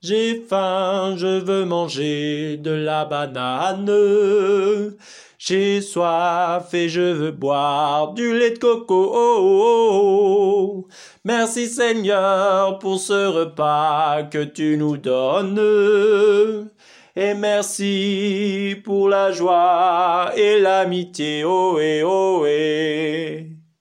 J'ai faim, je veux manger de la banane. J'ai soif et je veux boire du lait de coco. Merci Seigneur pour ce repas que tu nous donnes. Et merci pour la joie et l'amitié, oh eh, oh.